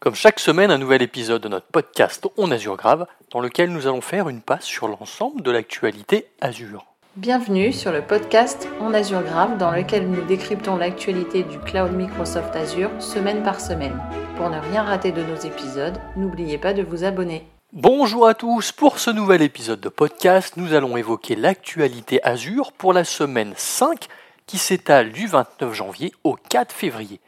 Comme chaque semaine, un nouvel épisode de notre podcast On Azure Grave, dans lequel nous allons faire une passe sur l'ensemble de l'actualité Azure. Bienvenue sur le podcast On Azure Grave, dans lequel nous décryptons l'actualité du cloud Microsoft Azure semaine par semaine. Pour ne rien rater de nos épisodes, n'oubliez pas de vous abonner. Bonjour à tous, pour ce nouvel épisode de podcast, nous allons évoquer l'actualité Azure pour la semaine 5 qui s'étale du 29 janvier au 4 février.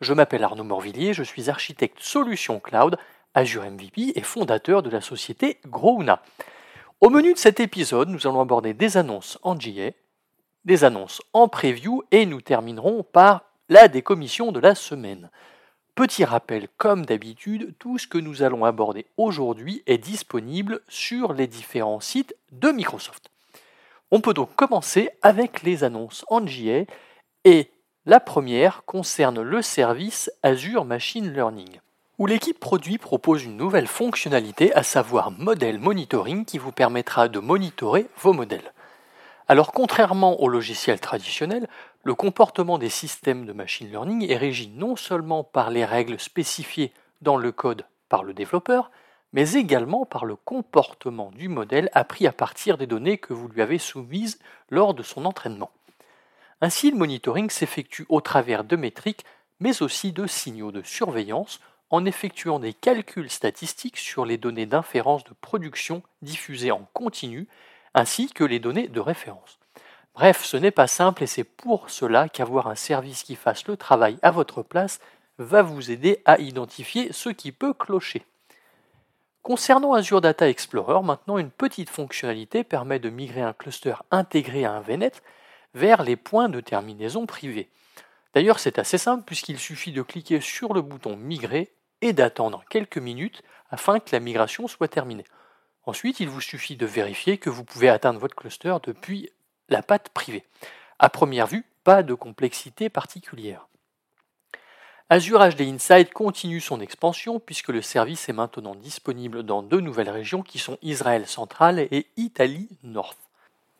Je m'appelle Arnaud Morvillier, je suis architecte solution cloud, Azure MVP et fondateur de la société Growna. Au menu de cet épisode, nous allons aborder des annonces en GA, des annonces en preview et nous terminerons par la décommission de la semaine. Petit rappel, comme d'habitude, tout ce que nous allons aborder aujourd'hui est disponible sur les différents sites de Microsoft. On peut donc commencer avec les annonces en GA et la première concerne le service Azure Machine Learning, où l'équipe produit propose une nouvelle fonctionnalité, à savoir Model Monitoring, qui vous permettra de monitorer vos modèles. Alors contrairement au logiciel traditionnel, le comportement des systèmes de machine learning est régi non seulement par les règles spécifiées dans le code par le développeur, mais également par le comportement du modèle appris à partir des données que vous lui avez soumises lors de son entraînement. Ainsi, le monitoring s'effectue au travers de métriques, mais aussi de signaux de surveillance, en effectuant des calculs statistiques sur les données d'inférence de production diffusées en continu, ainsi que les données de référence. Bref, ce n'est pas simple et c'est pour cela qu'avoir un service qui fasse le travail à votre place va vous aider à identifier ce qui peut clocher. Concernant Azure Data Explorer, maintenant une petite fonctionnalité permet de migrer un cluster intégré à un VNet vers les points de terminaison privés. D'ailleurs, c'est assez simple puisqu'il suffit de cliquer sur le bouton Migrer et d'attendre quelques minutes afin que la migration soit terminée. Ensuite, il vous suffit de vérifier que vous pouvez atteindre votre cluster depuis la patte privée. À première vue, pas de complexité particulière. Azure HD Insight continue son expansion puisque le service est maintenant disponible dans deux nouvelles régions qui sont Israël central et Italie North.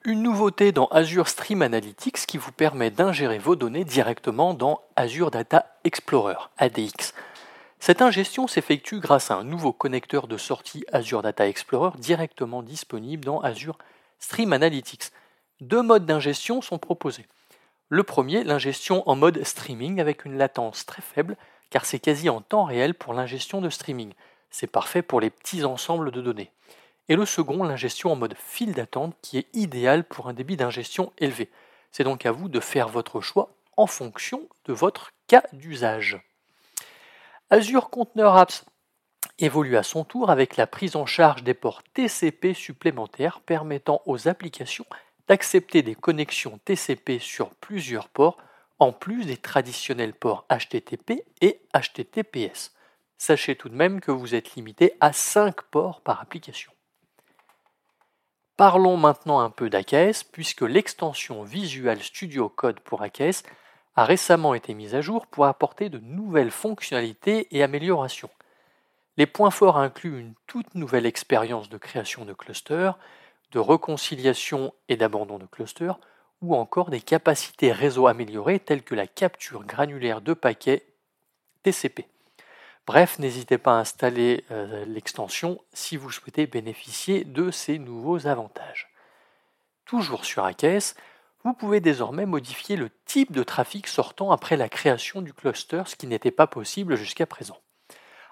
Une nouveauté dans Azure Stream Analytics qui vous permet d'ingérer vos données directement dans Azure Data Explorer, ADX. Cette ingestion s'effectue grâce à un nouveau connecteur de sortie Azure Data Explorer directement disponible dans Azure Stream Analytics. Deux modes d'ingestion sont proposés. Le premier, l'ingestion en mode streaming avec une latence très faible car c'est quasi en temps réel pour l'ingestion de streaming. C'est parfait pour les petits ensembles de données et le second, l'ingestion en mode file d'attente, qui est idéal pour un débit d'ingestion élevé. C'est donc à vous de faire votre choix en fonction de votre cas d'usage. Azure Container Apps évolue à son tour avec la prise en charge des ports TCP supplémentaires permettant aux applications d'accepter des connexions TCP sur plusieurs ports en plus des traditionnels ports HTTP et HTTPS. Sachez tout de même que vous êtes limité à 5 ports par application. Parlons maintenant un peu d'AKS, puisque l'extension Visual Studio Code pour AKS a récemment été mise à jour pour apporter de nouvelles fonctionnalités et améliorations. Les points forts incluent une toute nouvelle expérience de création de clusters, de réconciliation et d'abandon de clusters, ou encore des capacités réseau améliorées telles que la capture granulaire de paquets TCP. Bref, n'hésitez pas à installer euh, l'extension si vous souhaitez bénéficier de ces nouveaux avantages. Toujours sur AKS, vous pouvez désormais modifier le type de trafic sortant après la création du cluster, ce qui n'était pas possible jusqu'à présent.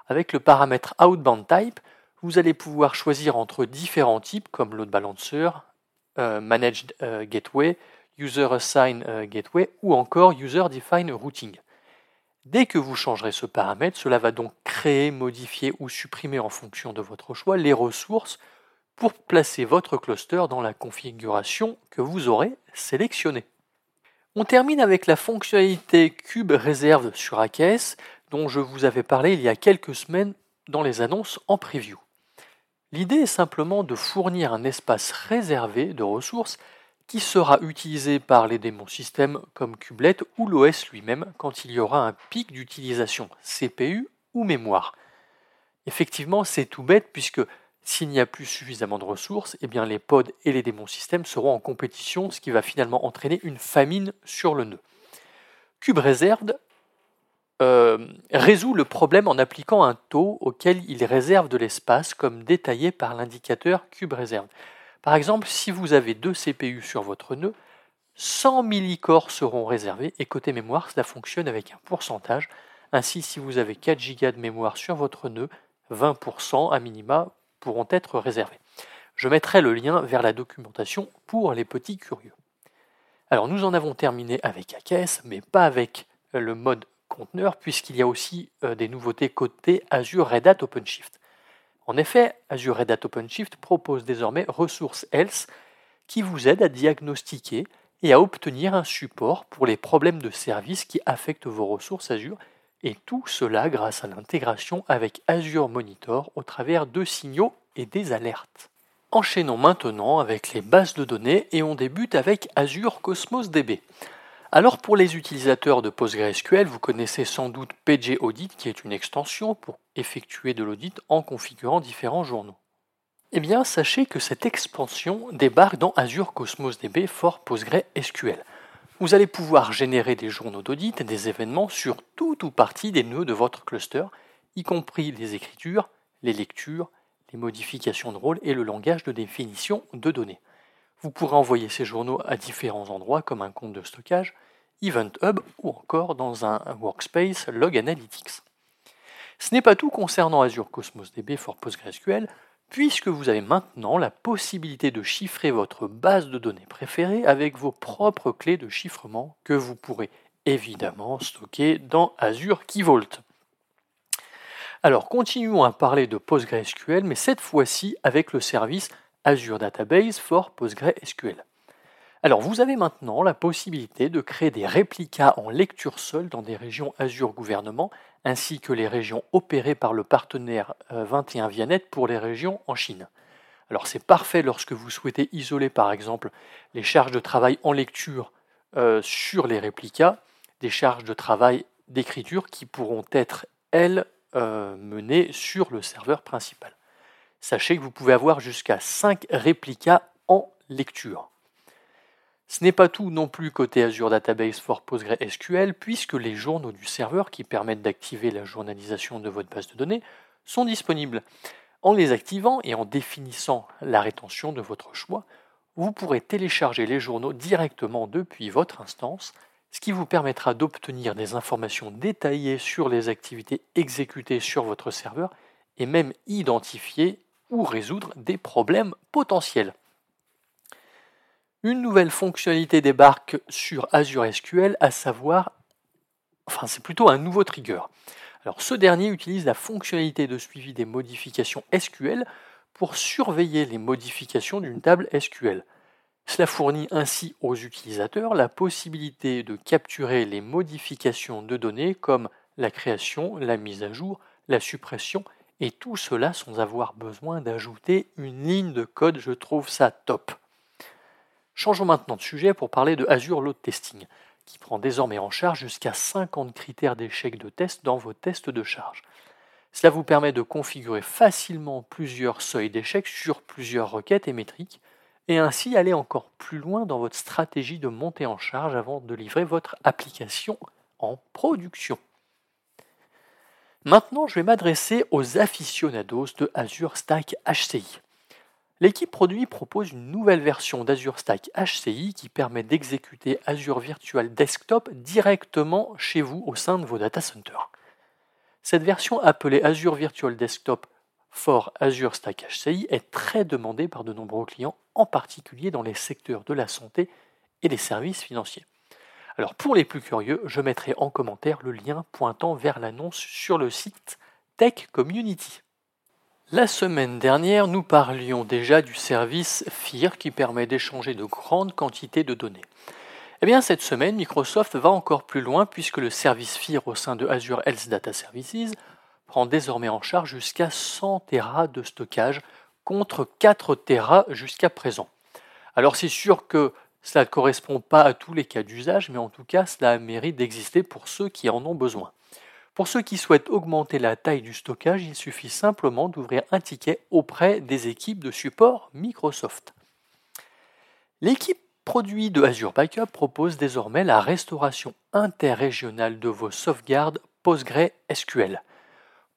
Avec le paramètre Outbound Type, vous allez pouvoir choisir entre différents types comme load balancer, euh, Managed euh, Gateway, User Assigned Gateway ou encore User Defined Routing. Dès que vous changerez ce paramètre, cela va donc créer, modifier ou supprimer en fonction de votre choix les ressources pour placer votre cluster dans la configuration que vous aurez sélectionnée. On termine avec la fonctionnalité Cube Réserve sur AKS dont je vous avais parlé il y a quelques semaines dans les annonces en preview. L'idée est simplement de fournir un espace réservé de ressources qui sera utilisé par les démons systèmes comme Kubelet ou l'OS lui-même quand il y aura un pic d'utilisation CPU ou mémoire. Effectivement, c'est tout bête puisque s'il n'y a plus suffisamment de ressources, eh les pods et les démons systèmes seront en compétition, ce qui va finalement entraîner une famine sur le nœud. Cube Reserved euh, résout le problème en appliquant un taux auquel il réserve de l'espace, comme détaillé par l'indicateur cube réserve. Par exemple, si vous avez deux CPU sur votre nœud, 100 millicores seront réservés et côté mémoire, cela fonctionne avec un pourcentage. Ainsi, si vous avez 4 Go de mémoire sur votre nœud, 20% à minima pourront être réservés. Je mettrai le lien vers la documentation pour les petits curieux. Alors nous en avons terminé avec AKS, mais pas avec le mode conteneur, puisqu'il y a aussi euh, des nouveautés côté Azure Red Hat OpenShift. En effet, Azure Red Hat OpenShift propose désormais ressources Else qui vous aident à diagnostiquer et à obtenir un support pour les problèmes de service qui affectent vos ressources Azure, et tout cela grâce à l'intégration avec Azure Monitor au travers de signaux et des alertes. Enchaînons maintenant avec les bases de données et on débute avec Azure Cosmos DB. Alors pour les utilisateurs de PostgreSQL, vous connaissez sans doute PG Audit qui est une extension pour effectuer de l'audit en configurant différents journaux. Eh bien, sachez que cette expansion débarque dans Azure Cosmos DB for PostgreSQL. Vous allez pouvoir générer des journaux d'audit et des événements sur tout ou partie des nœuds de votre cluster, y compris les écritures, les lectures, les modifications de rôle et le langage de définition de données. Vous pourrez envoyer ces journaux à différents endroits comme un compte de stockage, Event Hub ou encore dans un workspace Log Analytics. Ce n'est pas tout concernant Azure Cosmos DB for PostgreSQL, puisque vous avez maintenant la possibilité de chiffrer votre base de données préférée avec vos propres clés de chiffrement que vous pourrez évidemment stocker dans Azure Key Vault. Alors continuons à parler de PostgreSQL, mais cette fois-ci avec le service Azure Database for PostgreSQL. Alors vous avez maintenant la possibilité de créer des réplicas en lecture seule dans des régions Azure Gouvernement ainsi que les régions opérées par le partenaire 21 euh, Vianet pour les régions en Chine. Alors c'est parfait lorsque vous souhaitez isoler par exemple les charges de travail en lecture euh, sur les réplicas, des charges de travail d'écriture qui pourront être, elles, euh, menées sur le serveur principal. Sachez que vous pouvez avoir jusqu'à 5 réplicas en lecture. Ce n'est pas tout non plus côté Azure Database for PostgreSQL, puisque les journaux du serveur qui permettent d'activer la journalisation de votre base de données sont disponibles. En les activant et en définissant la rétention de votre choix, vous pourrez télécharger les journaux directement depuis votre instance, ce qui vous permettra d'obtenir des informations détaillées sur les activités exécutées sur votre serveur et même identifier ou résoudre des problèmes potentiels. Une nouvelle fonctionnalité débarque sur Azure SQL, à savoir, enfin c'est plutôt un nouveau trigger. Alors ce dernier utilise la fonctionnalité de suivi des modifications SQL pour surveiller les modifications d'une table SQL. Cela fournit ainsi aux utilisateurs la possibilité de capturer les modifications de données comme la création, la mise à jour, la suppression et tout cela sans avoir besoin d'ajouter une ligne de code, je trouve ça top. Changeons maintenant de sujet pour parler de Azure Load Testing, qui prend désormais en charge jusqu'à 50 critères d'échec de test dans vos tests de charge. Cela vous permet de configurer facilement plusieurs seuils d'échec sur plusieurs requêtes et métriques, et ainsi aller encore plus loin dans votre stratégie de montée en charge avant de livrer votre application en production. Maintenant, je vais m'adresser aux aficionados de Azure Stack HCI. L'équipe produit propose une nouvelle version d'Azure Stack HCI qui permet d'exécuter Azure Virtual Desktop directement chez vous au sein de vos data centers. Cette version appelée Azure Virtual Desktop for Azure Stack HCI est très demandée par de nombreux clients, en particulier dans les secteurs de la santé et des services financiers. Alors pour les plus curieux, je mettrai en commentaire le lien pointant vers l'annonce sur le site Tech Community. La semaine dernière, nous parlions déjà du service FIR qui permet d'échanger de grandes quantités de données. Eh bien, cette semaine, Microsoft va encore plus loin puisque le service FIR au sein de Azure Health Data Services prend désormais en charge jusqu'à 100 Tera de stockage contre 4 Tera jusqu'à présent. Alors c'est sûr que cela ne correspond pas à tous les cas d'usage, mais en tout cas, cela mérite d'exister pour ceux qui en ont besoin. Pour ceux qui souhaitent augmenter la taille du stockage, il suffit simplement d'ouvrir un ticket auprès des équipes de support Microsoft. L'équipe produit de Azure Backup propose désormais la restauration interrégionale de vos sauvegardes PostgreSQL.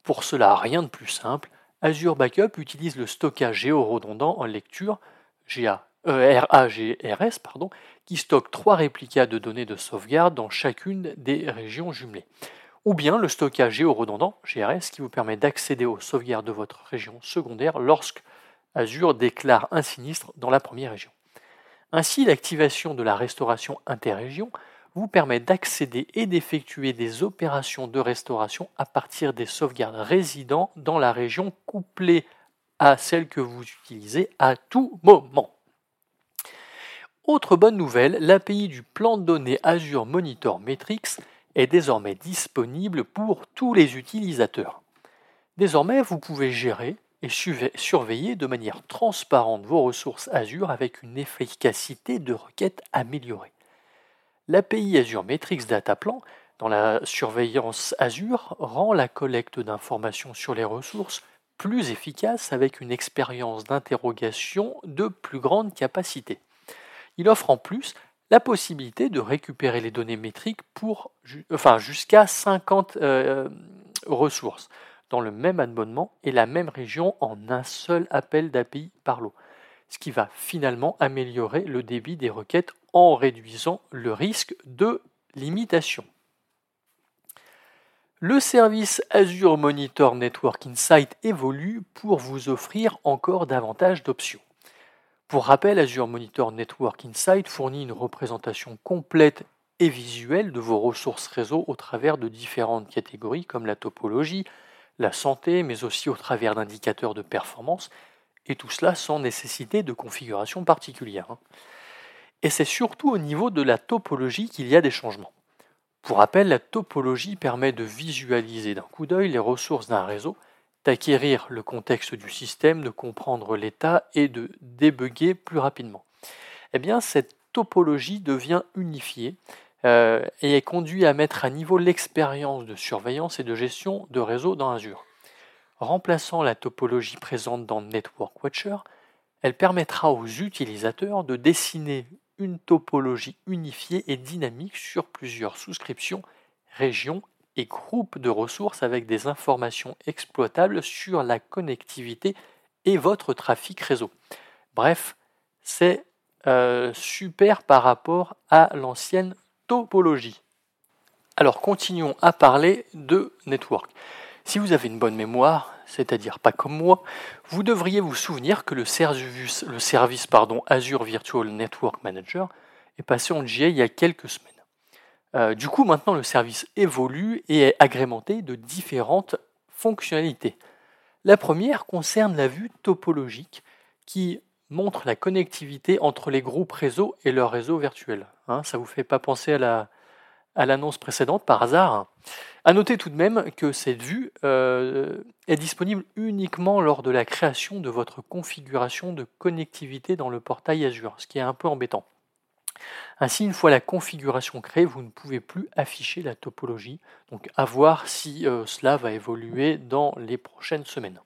Pour cela, rien de plus simple, Azure Backup utilise le stockage géoredondant en lecture GA, euh, RAGRS pardon, qui stocke trois réplicas de données de sauvegarde dans chacune des régions jumelées. Ou bien le stockage géoredondant GRS qui vous permet d'accéder aux sauvegardes de votre région secondaire lorsque Azure déclare un sinistre dans la première région. Ainsi, l'activation de la restauration interrégion vous permet d'accéder et d'effectuer des opérations de restauration à partir des sauvegardes résidant dans la région couplée à celle que vous utilisez à tout moment. Autre bonne nouvelle, l'API du plan de données Azure Monitor Metrics est désormais disponible pour tous les utilisateurs. Désormais, vous pouvez gérer et surveiller de manière transparente vos ressources Azure avec une efficacité de requête améliorée. L'API Azure Metrics Dataplan dans la surveillance Azure rend la collecte d'informations sur les ressources plus efficace avec une expérience d'interrogation de plus grande capacité. Il offre en plus la possibilité de récupérer les données métriques pour enfin, jusqu'à 50 euh, ressources dans le même abonnement et la même région en un seul appel d'API par lot, ce qui va finalement améliorer le débit des requêtes en réduisant le risque de limitation. Le service Azure Monitor Network Insight évolue pour vous offrir encore davantage d'options. Pour rappel, Azure Monitor Network Insight fournit une représentation complète et visuelle de vos ressources réseau au travers de différentes catégories comme la topologie, la santé, mais aussi au travers d'indicateurs de performance, et tout cela sans nécessité de configuration particulière. Hein. Et c'est surtout au niveau de la topologie qu'il y a des changements. Pour rappel, la topologie permet de visualiser d'un coup d'œil les ressources d'un réseau, d'acquérir le contexte du système, de comprendre l'état et de débugger plus rapidement. Eh cette topologie devient unifiée euh, et est conduit à mettre à niveau l'expérience de surveillance et de gestion de réseau dans Azure. Remplaçant la topologie présente dans Network Watcher, elle permettra aux utilisateurs de dessiner une topologie unifiée et dynamique sur plusieurs souscriptions, régions et groupes de ressources avec des informations exploitables sur la connectivité et votre trafic réseau. Bref, c'est euh, super par rapport à l'ancienne topologie. Alors continuons à parler de network. Si vous avez une bonne mémoire, c'est-à-dire pas comme moi, vous devriez vous souvenir que le service, Azure Virtual Network Manager est passé en GA il y a quelques semaines. Euh, du coup, maintenant, le service évolue et est agrémenté de différentes fonctionnalités. La première concerne la vue topologique qui montre la connectivité entre les groupes réseaux et leur réseau virtuel. Hein, ça ne vous fait pas penser à l'annonce précédente par hasard. À noter tout de même que cette vue euh, est disponible uniquement lors de la création de votre configuration de connectivité dans le portail Azure, ce qui est un peu embêtant. Ainsi, une fois la configuration créée, vous ne pouvez plus afficher la topologie. Donc à voir si euh, cela va évoluer dans les prochaines semaines.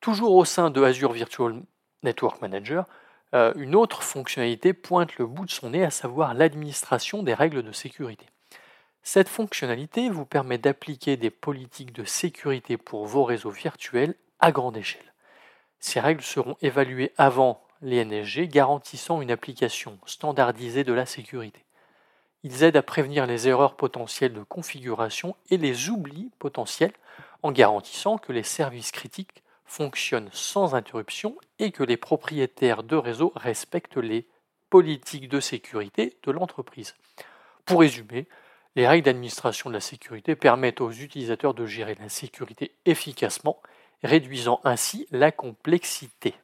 Toujours au sein de Azure Virtual Network Manager, euh, une autre fonctionnalité pointe le bout de son nez, à savoir l'administration des règles de sécurité. Cette fonctionnalité vous permet d'appliquer des politiques de sécurité pour vos réseaux virtuels à grande échelle. Ces règles seront évaluées avant les NSG, garantissant une application standardisée de la sécurité. Ils aident à prévenir les erreurs potentielles de configuration et les oublis potentiels en garantissant que les services critiques fonctionnent sans interruption et que les propriétaires de réseau respectent les politiques de sécurité de l'entreprise. Pour résumer, les règles d'administration de la sécurité permettent aux utilisateurs de gérer la sécurité efficacement, réduisant ainsi la complexité.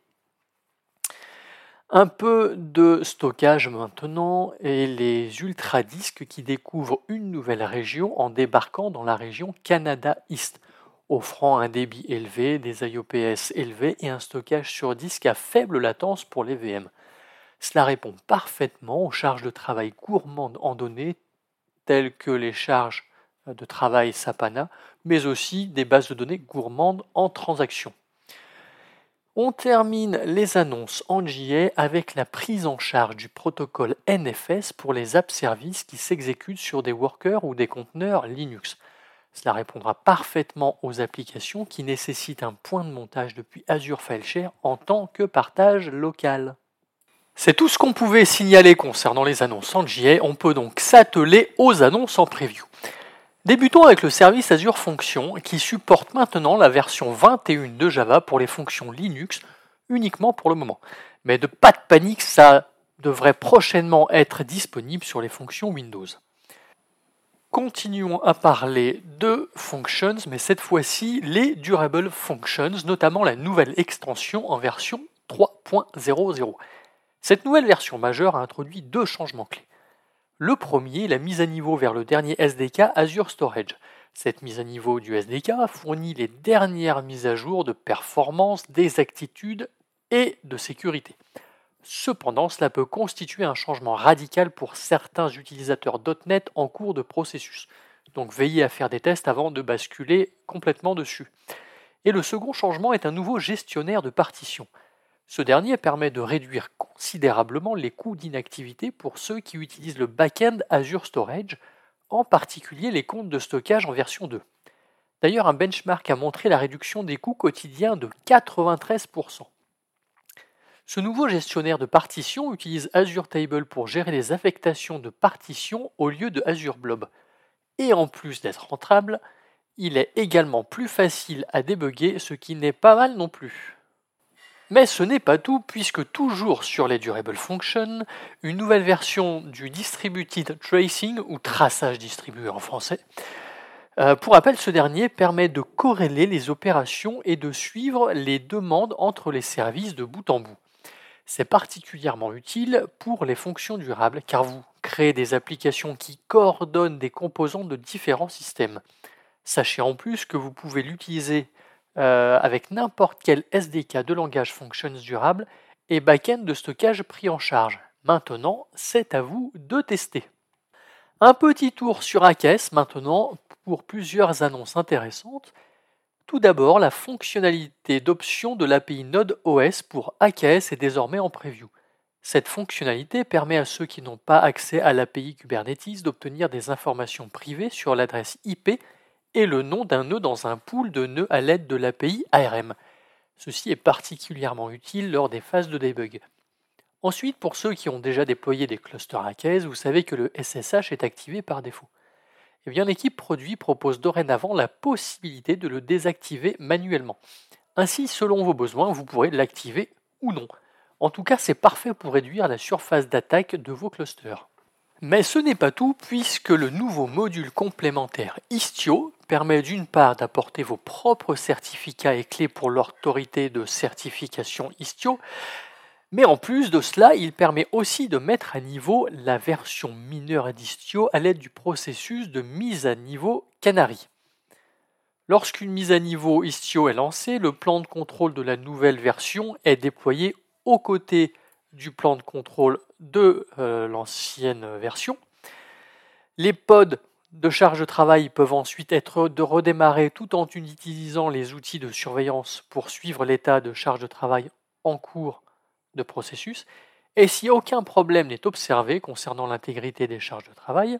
Un peu de stockage maintenant et les ultra-disques qui découvrent une nouvelle région en débarquant dans la région Canada East offrant un débit élevé, des IOPS élevés et un stockage sur disque à faible latence pour les VM. Cela répond parfaitement aux charges de travail gourmandes en données telles que les charges de travail Sapana, mais aussi des bases de données gourmandes en transactions. On termine les annonces en JA avec la prise en charge du protocole NFS pour les app services qui s'exécutent sur des workers ou des conteneurs Linux. Cela répondra parfaitement aux applications qui nécessitent un point de montage depuis Azure FileShare en tant que partage local. C'est tout ce qu'on pouvait signaler concernant les annonces en JA. On peut donc s'atteler aux annonces en preview. Débutons avec le service Azure Functions qui supporte maintenant la version 21 de Java pour les fonctions Linux uniquement pour le moment. Mais de pas de panique, ça devrait prochainement être disponible sur les fonctions Windows. Continuons à parler de functions, mais cette fois-ci les durable functions, notamment la nouvelle extension en version 3.00. Cette nouvelle version majeure a introduit deux changements clés. Le premier, la mise à niveau vers le dernier SDK Azure Storage. Cette mise à niveau du SDK fournit les dernières mises à jour de performance, d'exactitude et de sécurité. Cependant, cela peut constituer un changement radical pour certains utilisateurs .NET en cours de processus. Donc veillez à faire des tests avant de basculer complètement dessus. Et le second changement est un nouveau gestionnaire de partitions. Ce dernier permet de réduire considérablement les coûts d'inactivité pour ceux qui utilisent le back-end Azure Storage, en particulier les comptes de stockage en version 2. D'ailleurs, un benchmark a montré la réduction des coûts quotidiens de 93%. Ce nouveau gestionnaire de partitions utilise Azure Table pour gérer les affectations de partitions au lieu de Azure Blob. Et en plus d'être rentable, il est également plus facile à débugger, ce qui n'est pas mal non plus. Mais ce n'est pas tout, puisque toujours sur les Durable Functions, une nouvelle version du Distributed Tracing, ou traçage distribué en français, euh, pour rappel, ce dernier permet de corréler les opérations et de suivre les demandes entre les services de bout en bout. C'est particulièrement utile pour les fonctions durables car vous créez des applications qui coordonnent des composants de différents systèmes. Sachez en plus que vous pouvez l'utiliser euh, avec n'importe quel SDK de langage Functions durable et backend de stockage pris en charge. Maintenant, c'est à vous de tester. Un petit tour sur AKS maintenant pour plusieurs annonces intéressantes. Tout d'abord, la fonctionnalité d'option de l'API Node OS pour AKS est désormais en preview. Cette fonctionnalité permet à ceux qui n'ont pas accès à l'API Kubernetes d'obtenir des informations privées sur l'adresse IP et le nom d'un nœud dans un pool de nœuds à l'aide de l'API ARM. Ceci est particulièrement utile lors des phases de debug. Ensuite, pour ceux qui ont déjà déployé des clusters AKS, vous savez que le SSH est activé par défaut. Eh bien, l'équipe produit propose dorénavant la possibilité de le désactiver manuellement. Ainsi, selon vos besoins, vous pourrez l'activer ou non. En tout cas, c'est parfait pour réduire la surface d'attaque de vos clusters. Mais ce n'est pas tout, puisque le nouveau module complémentaire Istio permet d'une part d'apporter vos propres certificats et clés pour l'autorité de certification Istio, mais en plus de cela, il permet aussi de mettre à niveau la version mineure d'Istio à l'aide du processus de mise à niveau Canary. Lorsqu'une mise à niveau Istio est lancée, le plan de contrôle de la nouvelle version est déployé aux côtés du plan de contrôle de euh, l'ancienne version. Les pods de charge de travail peuvent ensuite être de redémarrer tout en utilisant les outils de surveillance pour suivre l'état de charge de travail en cours de processus. Et si aucun problème n'est observé concernant l'intégrité des charges de travail,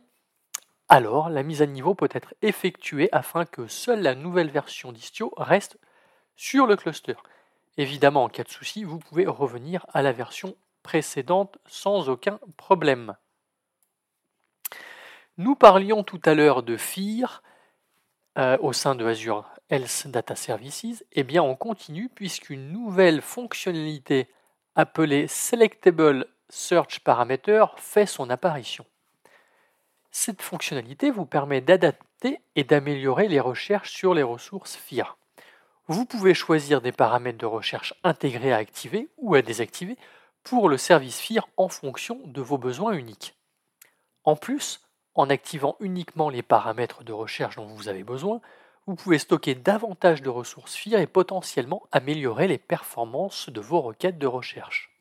alors la mise à niveau peut être effectuée afin que seule la nouvelle version d'Istio reste sur le cluster. Évidemment, en cas de souci, vous pouvez revenir à la version précédente sans aucun problème. Nous parlions tout à l'heure de FIR euh, au sein de Azure Health Data Services. Eh bien, on continue puisqu'une nouvelle fonctionnalité appelée Selectable Search Parameter fait son apparition. Cette fonctionnalité vous permet d'adapter et d'améliorer les recherches sur les ressources FIR. Vous pouvez choisir des paramètres de recherche intégrés à activer ou à désactiver pour le service FIR en fonction de vos besoins uniques. En plus, en activant uniquement les paramètres de recherche dont vous avez besoin, vous pouvez stocker davantage de ressources FIR et potentiellement améliorer les performances de vos requêtes de recherche.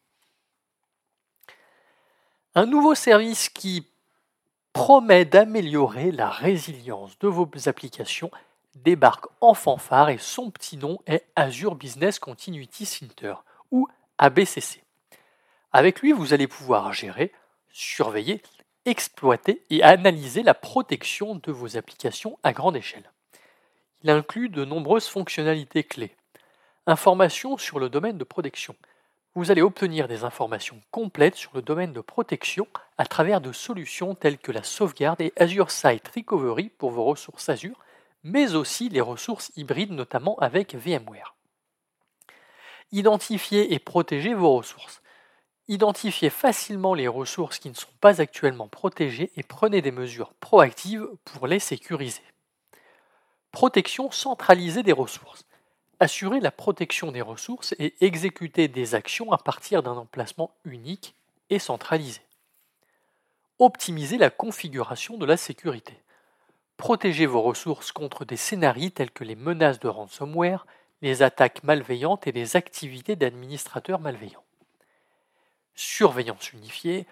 Un nouveau service qui promet d'améliorer la résilience de vos applications débarque en fanfare et son petit nom est Azure Business Continuity Center ou ABCC. Avec lui, vous allez pouvoir gérer, surveiller, exploiter et analyser la protection de vos applications à grande échelle. Il inclut de nombreuses fonctionnalités clés. Informations sur le domaine de protection. Vous allez obtenir des informations complètes sur le domaine de protection à travers de solutions telles que la sauvegarde et Azure Site Recovery pour vos ressources Azure, mais aussi les ressources hybrides, notamment avec VMware. Identifier et protéger vos ressources. Identifiez facilement les ressources qui ne sont pas actuellement protégées et prenez des mesures proactives pour les sécuriser. Protection centralisée des ressources. Assurez la protection des ressources et exécutez des actions à partir d'un emplacement unique et centralisé. Optimisez la configuration de la sécurité. Protégez vos ressources contre des scénarios tels que les menaces de ransomware, les attaques malveillantes et les activités d'administrateurs malveillants surveillance unifiée,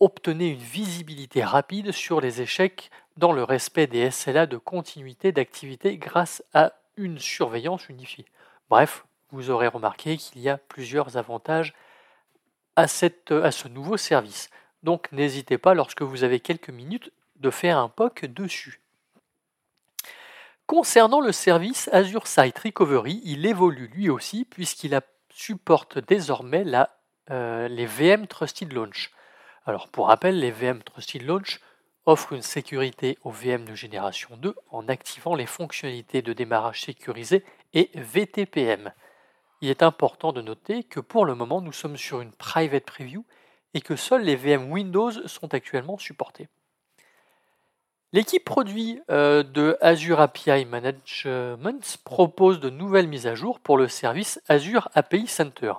obtenez une visibilité rapide sur les échecs dans le respect des SLA de continuité d'activité grâce à une surveillance unifiée. Bref, vous aurez remarqué qu'il y a plusieurs avantages à, à ce nouveau service. Donc n'hésitez pas lorsque vous avez quelques minutes de faire un POC dessus. Concernant le service Azure Site Recovery, il évolue lui aussi puisqu'il supporte désormais la euh, les VM Trusted Launch. Alors pour rappel, les VM Trusted Launch offrent une sécurité aux VM de génération 2 en activant les fonctionnalités de démarrage sécurisé et VTPM. Il est important de noter que pour le moment nous sommes sur une private preview et que seuls les VM Windows sont actuellement supportés. L'équipe produit euh, de Azure API Management propose de nouvelles mises à jour pour le service Azure API Center.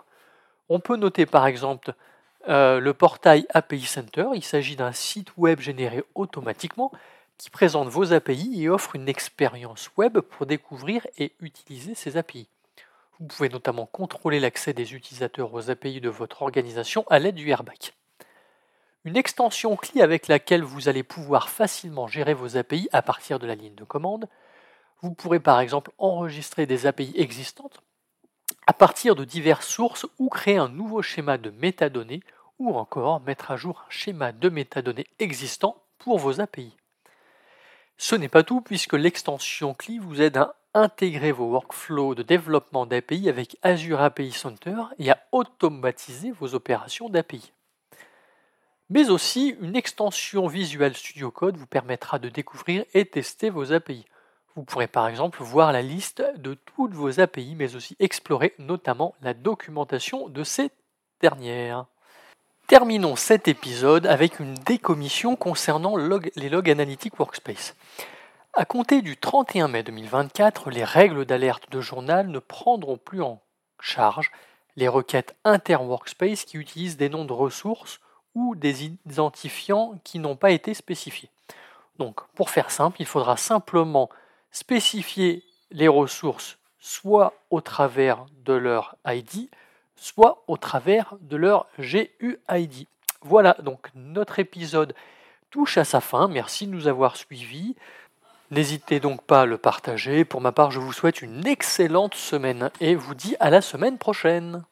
On peut noter par exemple euh, le portail API Center. Il s'agit d'un site web généré automatiquement qui présente vos API et offre une expérience web pour découvrir et utiliser ces API. Vous pouvez notamment contrôler l'accès des utilisateurs aux API de votre organisation à l'aide du Airback. Une extension CLI avec laquelle vous allez pouvoir facilement gérer vos API à partir de la ligne de commande. Vous pourrez par exemple enregistrer des API existantes à partir de diverses sources ou créer un nouveau schéma de métadonnées ou encore mettre à jour un schéma de métadonnées existant pour vos API. Ce n'est pas tout puisque l'extension CLI vous aide à intégrer vos workflows de développement d'API avec Azure API Center et à automatiser vos opérations d'API. Mais aussi, une extension Visual Studio Code vous permettra de découvrir et tester vos API. Vous pourrez par exemple voir la liste de toutes vos API, mais aussi explorer notamment la documentation de ces dernières. Terminons cet épisode avec une décommission concernant les Log Analytics Workspace. À compter du 31 mai 2024, les règles d'alerte de journal ne prendront plus en charge les requêtes inter-workspace qui utilisent des noms de ressources ou des identifiants qui n'ont pas été spécifiés. Donc, pour faire simple, il faudra simplement spécifier les ressources soit au travers de leur ID, soit au travers de leur GUID. Voilà, donc notre épisode touche à sa fin. Merci de nous avoir suivis. N'hésitez donc pas à le partager. Pour ma part, je vous souhaite une excellente semaine et vous dis à la semaine prochaine.